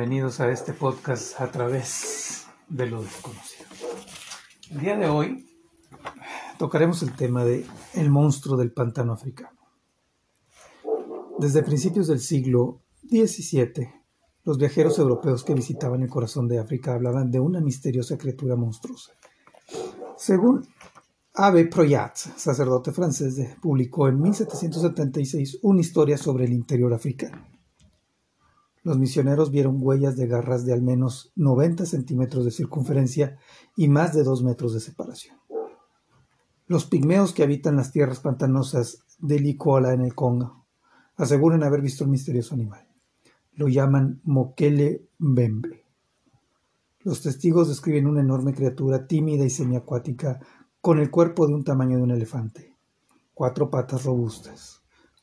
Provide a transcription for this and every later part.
bienvenidos a este podcast a través de lo desconocido. El día de hoy tocaremos el tema de el monstruo del pantano africano. Desde principios del siglo XVII, los viajeros europeos que visitaban el corazón de África hablaban de una misteriosa criatura monstruosa. Según Abe Proyat, sacerdote francés, publicó en 1776 una historia sobre el interior africano. Los misioneros vieron huellas de garras de al menos 90 centímetros de circunferencia y más de 2 metros de separación. Los pigmeos que habitan las tierras pantanosas de Licola en el Congo aseguran haber visto el misterioso animal. Lo llaman Mokele Mbembe. Los testigos describen una enorme criatura tímida y semiacuática con el cuerpo de un tamaño de un elefante, cuatro patas robustas,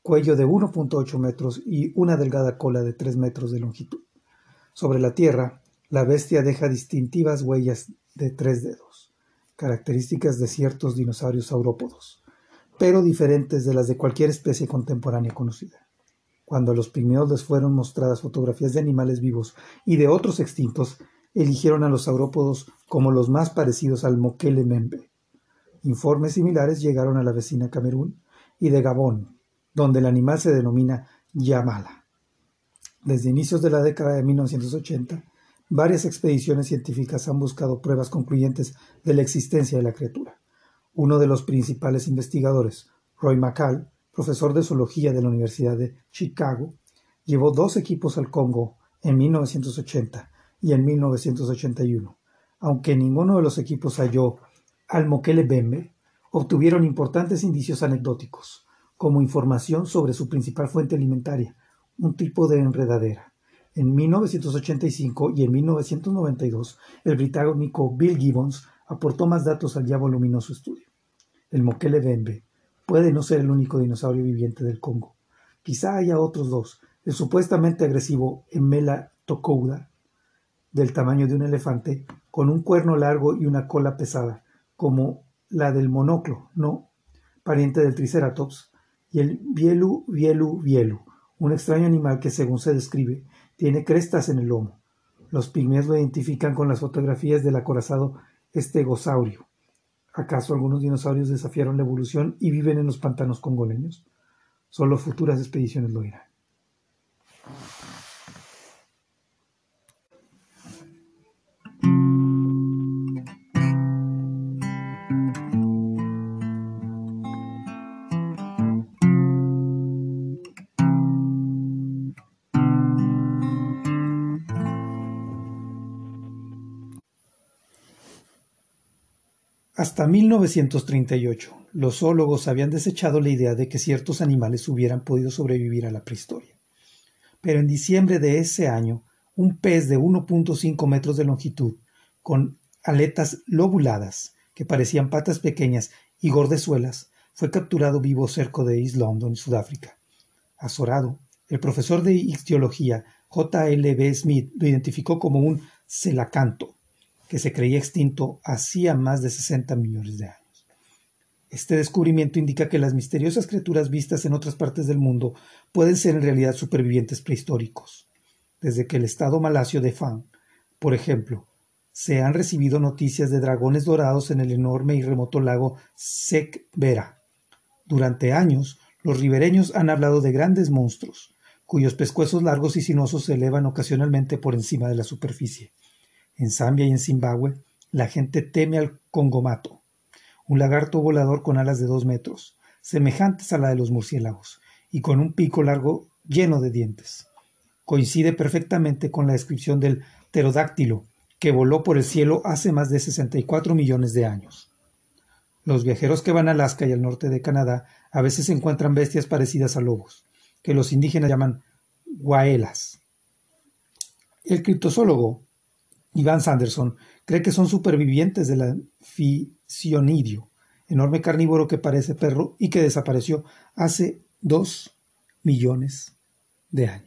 cuello de 1.8 metros y una delgada cola de 3 metros de longitud. Sobre la tierra, la bestia deja distintivas huellas de tres dedos, características de ciertos dinosaurios saurópodos, pero diferentes de las de cualquier especie contemporánea conocida. Cuando a los pigmeos les fueron mostradas fotografías de animales vivos y de otros extintos, eligieron a los saurópodos como los más parecidos al membe. Informes similares llegaron a la vecina Camerún y de Gabón, donde el animal se denomina Yamala. Desde inicios de la década de 1980, varias expediciones científicas han buscado pruebas concluyentes de la existencia de la criatura. Uno de los principales investigadores, Roy McCall, profesor de zoología de la Universidad de Chicago, llevó dos equipos al Congo en 1980 y en 1981. Aunque ninguno de los equipos halló al Mokele Bembe, obtuvieron importantes indicios anecdóticos como información sobre su principal fuente alimentaria, un tipo de enredadera. En 1985 y en 1992, el británico Bill Gibbons aportó más datos al ya voluminoso estudio. El moquele bembe puede no ser el único dinosaurio viviente del Congo. Quizá haya otros dos, el supuestamente agresivo Emela tocouda, del tamaño de un elefante, con un cuerno largo y una cola pesada, como la del monoclo, no, pariente del Triceratops, y el vielu vielu vielu, un extraño animal que, según se describe, tiene crestas en el lomo. Los pigmeos lo identifican con las fotografías del acorazado estegosaurio. ¿Acaso algunos dinosaurios desafiaron la evolución y viven en los pantanos congoleños? Solo futuras expediciones lo dirán. Hasta 1938, los zoólogos habían desechado la idea de que ciertos animales hubieran podido sobrevivir a la prehistoria. Pero en diciembre de ese año, un pez de 1.5 metros de longitud, con aletas lobuladas, que parecían patas pequeñas y gordezuelas, fue capturado vivo cerca de East London, Sudáfrica. Azorado, el profesor de ictiología J. L. B. Smith lo identificó como un celacanto, que se creía extinto hacía más de 60 millones de años. Este descubrimiento indica que las misteriosas criaturas vistas en otras partes del mundo pueden ser en realidad supervivientes prehistóricos. Desde que el estado malasio de Fan, por ejemplo, se han recibido noticias de dragones dorados en el enorme y remoto lago Sekbera. Durante años, los ribereños han hablado de grandes monstruos, cuyos pescuezos largos y sinuosos se elevan ocasionalmente por encima de la superficie. En Zambia y en Zimbabue, la gente teme al congomato, un lagarto volador con alas de dos metros, semejantes a la de los murciélagos, y con un pico largo lleno de dientes. Coincide perfectamente con la descripción del pterodáctilo, que voló por el cielo hace más de 64 millones de años. Los viajeros que van a Alaska y al norte de Canadá a veces encuentran bestias parecidas a lobos, que los indígenas llaman guaelas. El criptozoólogo Ivan Sanderson cree que son supervivientes del anficionidio, enorme carnívoro que parece perro y que desapareció hace dos millones de años.